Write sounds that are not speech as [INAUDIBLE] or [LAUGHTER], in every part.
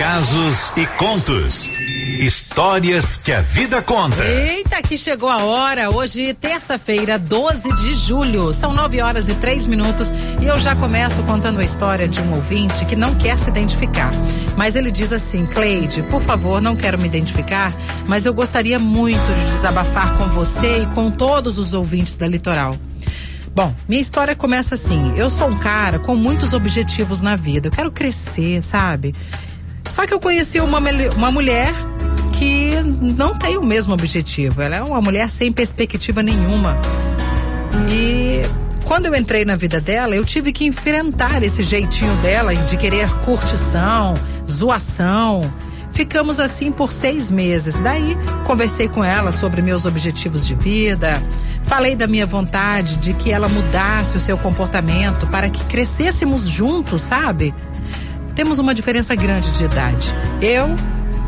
casos e contos. Histórias que a vida conta. Eita, que chegou a hora. Hoje, terça-feira, 12 de julho. São 9 horas e 3 minutos e eu já começo contando a história de um ouvinte que não quer se identificar. Mas ele diz assim: Cleide, por favor, não quero me identificar, mas eu gostaria muito de desabafar com você e com todos os ouvintes da Litoral. Bom, minha história começa assim. Eu sou um cara com muitos objetivos na vida. Eu quero crescer, sabe? Só que eu conheci uma, uma mulher que não tem o mesmo objetivo. Ela é uma mulher sem perspectiva nenhuma. E quando eu entrei na vida dela, eu tive que enfrentar esse jeitinho dela de querer curtição, zoação. Ficamos assim por seis meses. Daí, conversei com ela sobre meus objetivos de vida. Falei da minha vontade de que ela mudasse o seu comportamento para que crescêssemos juntos, sabe? Temos uma diferença grande de idade. Eu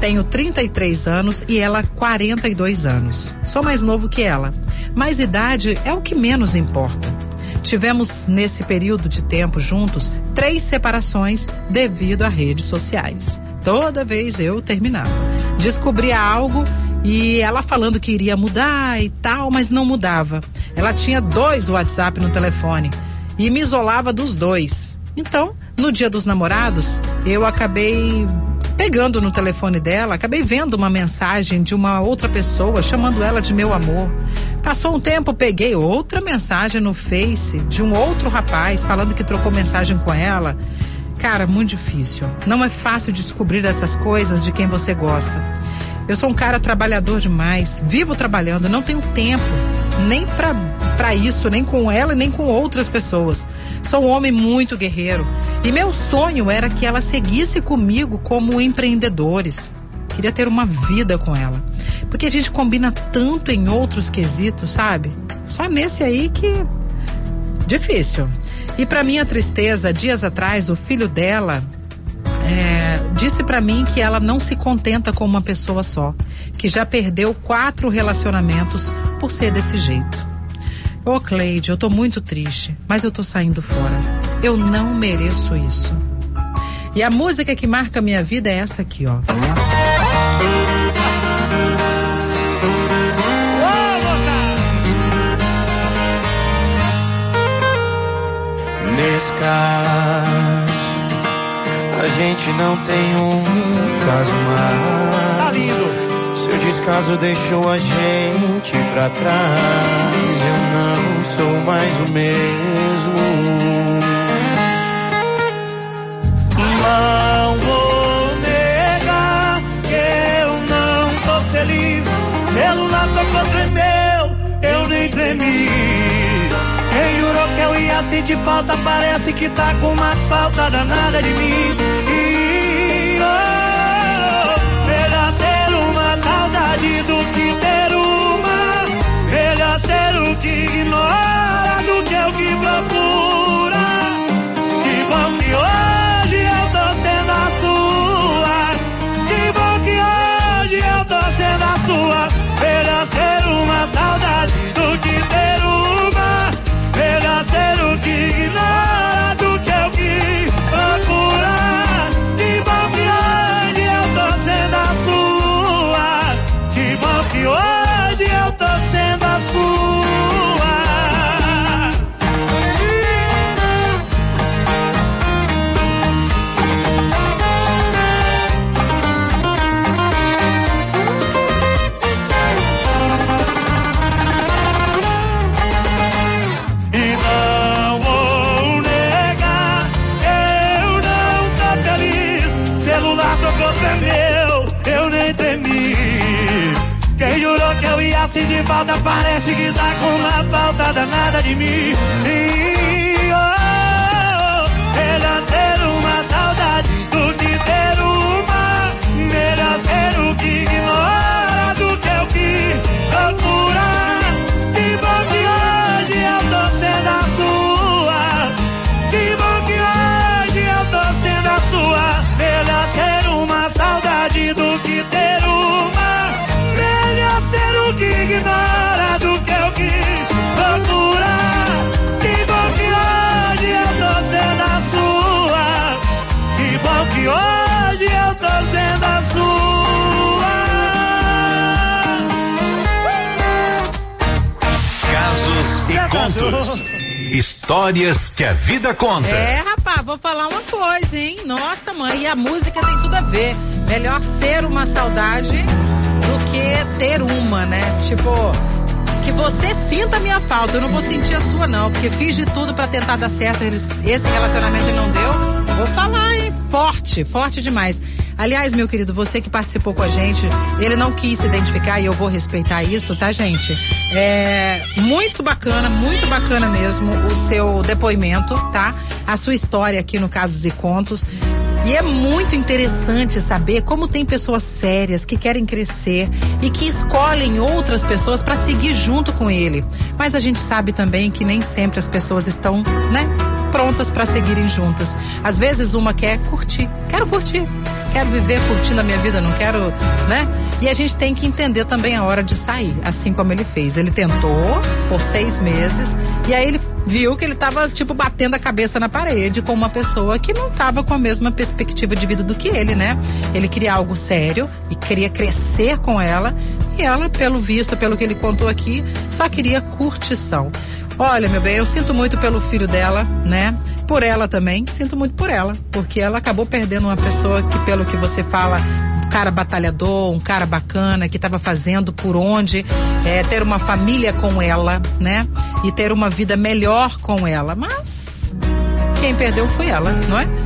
tenho 33 anos e ela 42 anos. Sou mais novo que ela. Mas idade é o que menos importa. Tivemos, nesse período de tempo juntos, três separações devido a redes sociais. Toda vez eu terminava. Descobria algo e ela falando que iria mudar e tal, mas não mudava. Ela tinha dois WhatsApp no telefone e me isolava dos dois. Então, no dia dos namorados, eu acabei pegando no telefone dela, acabei vendo uma mensagem de uma outra pessoa chamando ela de meu amor. Passou um tempo, peguei outra mensagem no Face de um outro rapaz falando que trocou mensagem com ela. Cara, muito difícil. Não é fácil descobrir essas coisas de quem você gosta. Eu sou um cara trabalhador demais, vivo trabalhando, não tenho tempo nem para isso, nem com ela, nem com outras pessoas. Sou um homem muito guerreiro e meu sonho era que ela seguisse comigo como empreendedores. Queria ter uma vida com ela. Porque a gente combina tanto em outros quesitos, sabe? Só nesse aí que. Difícil. E para minha tristeza, dias atrás, o filho dela é, disse para mim que ela não se contenta com uma pessoa só, que já perdeu quatro relacionamentos por ser desse jeito. Ô oh, Cleide, eu tô muito triste, mas eu tô saindo fora. Eu não mereço isso. E a música que marca a minha vida é essa aqui, ó. Nesse caso, a gente não tem um caso mais. Tá lindo. Seu descaso deixou a gente pra trás. Eu não sou mais o mesmo. Sentir falta, parece que tá com uma falta danada de mim. E, oh, saudade do que ter uma. Melhor ser o que ignora falta danada de Histórias que a vida conta. É, rapaz, vou falar uma coisa, hein? Nossa, mãe, e a música tem tudo a ver. Melhor ser uma saudade do que ter uma, né? Tipo, que você sinta a minha falta. Eu não vou sentir a sua, não. Porque fiz de tudo para tentar dar certo. Esse relacionamento não deu. Vou falar, hein? Forte, forte demais. Aliás, meu querido, você que participou com a gente, ele não quis se identificar e eu vou respeitar isso, tá, gente? É muito bacana, muito bacana mesmo o seu depoimento, tá? A sua história aqui no Casos e Contos. E é muito interessante saber como tem pessoas sérias que querem crescer e que escolhem outras pessoas para seguir junto com ele. Mas a gente sabe também que nem sempre as pessoas estão, né, prontas para seguirem juntas. Às vezes uma quer curtir, quero curtir, quero viver curtindo a minha vida, não quero, né? E a gente tem que entender também a hora de sair, assim como ele fez. Ele tentou por seis meses e aí ele viu que ele estava tipo batendo a cabeça na parede com uma pessoa que não estava com a mesma perspectiva de vida do que ele, né? Ele queria algo sério e queria crescer com ela e ela, pelo visto, pelo que ele contou aqui, só queria curtição. Olha, meu bem, eu sinto muito pelo filho dela, né? Por ela também, sinto muito por ela, porque ela acabou perdendo uma pessoa que, pelo que você fala, um cara batalhador, um cara bacana, que estava fazendo por onde é, ter uma família com ela, né? E ter uma vida melhor com ela. Mas quem perdeu foi ela, não é?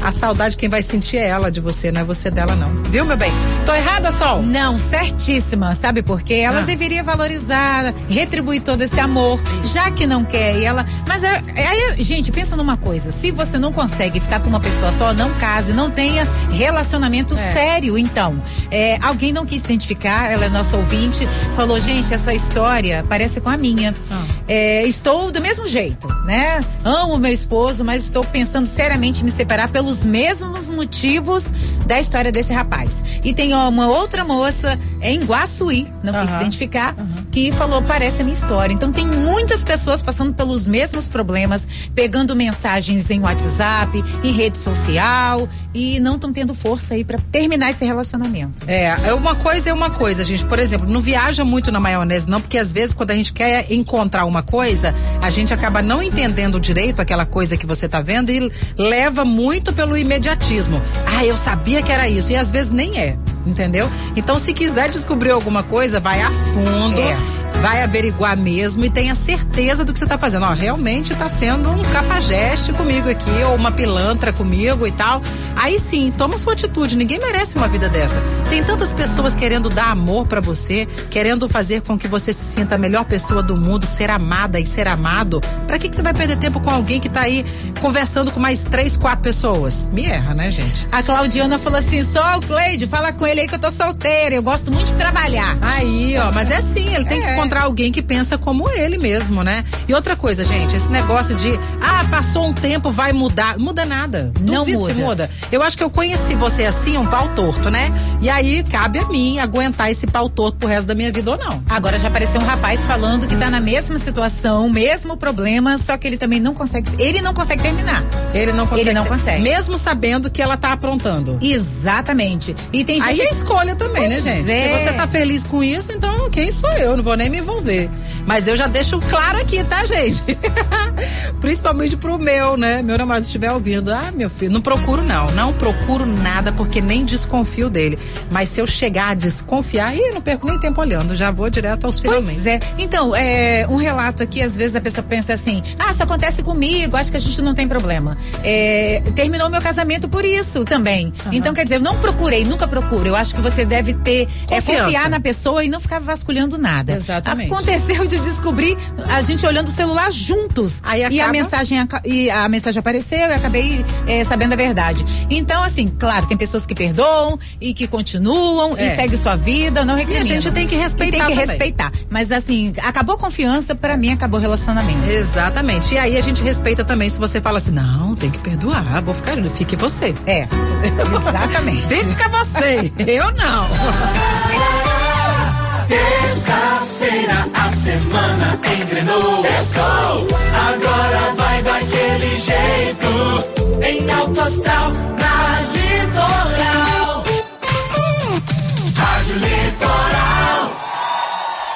A saudade quem vai sentir é ela de você, não é você dela não. Viu, meu bem? Tô errada, Sol? Não, certíssima. Sabe por quê? Ela Ah. deveria valorizar, retribuir todo esse amor, já que não quer e ela. Mas é, é- gente, pensa numa coisa. Se você não consegue ficar com uma pessoa só, não case, não tenha relacionamento É. sério, então. É, alguém não quis se identificar, ela é nossa ouvinte, falou, gente, essa história parece com a minha. Ah. É, estou do mesmo jeito, né? Amo meu esposo, mas estou pensando seriamente em me separar pelos mesmos motivos da história desse rapaz. E tem uma outra moça em Guaçuí, não quis se Aham. identificar, Aham. que falou, parece a minha história. Então tem muitas pessoas passando pelos mesmos problemas, pegando mensagens em WhatsApp, em rede social e não estão tendo força aí para terminar esse relacionamento. É, é uma coisa é uma coisa, gente. Por exemplo, não viaja muito na maionese, não, porque às vezes quando a gente quer encontrar uma coisa, a gente acaba não entendendo direito aquela coisa que você tá vendo e leva muito pelo imediatismo. Ah, eu sabia que era isso. E às vezes nem é, entendeu? Então, se quiser descobrir alguma coisa, vai a fundo. É. Vai averiguar mesmo e tenha certeza do que você está fazendo. Ó, realmente está sendo um cafajeste comigo aqui, ou uma pilantra comigo e tal. Aí sim, toma sua atitude. Ninguém merece uma vida dessa. Tem tantas pessoas querendo dar amor pra você, querendo fazer com que você se sinta a melhor pessoa do mundo, ser amada e ser amado. Pra que, que você vai perder tempo com alguém que tá aí conversando com mais três, quatro pessoas? Me erra, né, gente? A Claudiana falou assim: só o Cleide, fala com ele aí que eu tô solteira, eu gosto muito de trabalhar. Aí, ó, mas é assim, ele tem que É. encontrar alguém que pensa como ele mesmo, né? E outra coisa, gente, esse negócio de, ah, passou um tempo, vai mudar. Muda nada. Não Duvido se muda. muda. Eu acho que eu conheci você assim, um pau torto, né? E aí cabe a mim aguentar esse pau torto pro resto da minha vida ou não. Agora já apareceu um rapaz falando que tá na mesma situação, mesmo problema, só que ele também não consegue. Ele não consegue terminar. Ele não consegue. Ele não consegue. Mesmo sabendo que ela tá aprontando. Exatamente. E tem Aí gente. é escolha também, né, Pois gente? é. Se você tá feliz com isso, então quem sou eu? Não vou nem me envolver. Mas eu já deixo claro aqui, tá, gente? [LAUGHS] Principalmente pro meu, né? Meu namorado estiver ouvindo. Ah, meu filho, não procuro não. Não procuro nada porque nem desconfio dele. Mas se eu chegar a desconfiar, ih, não perco nem tempo olhando. Já vou direto aos finalmente. Pois é. Então, é, um relato aqui, às vezes a pessoa pensa assim: ah, isso acontece comigo, acho que a gente não tem problema. É, terminou meu casamento por isso também. Aham. Então, quer dizer, eu não procurei, nunca procuro. Eu acho que você deve ter, é, confiar na pessoa e não ficar vasculhando nada. Exatamente. Aconteceu de descobrir a gente olhando o celular juntos. Aí E a acaba- mensagem, e a mensagem apareceu e acabei é, sabendo a verdade. Então, assim, claro, tem pessoas que perdoam e que continuam É. e segue sua vida, não recrimina. gente tem que respeitar E tem que também. respeitar. Mas assim, acabou a confiança, pra mim acabou o relacionamento. Exatamente. E aí a gente respeita também se você fala assim, não, tem que perdoar, vou ficar, fique você. É, [LAUGHS] exatamente. Fica você, eu não. [LAUGHS] Terça-feira a semana engrenou. Let's go! Agora vai daquele jeito. Em alto astral, na litoral.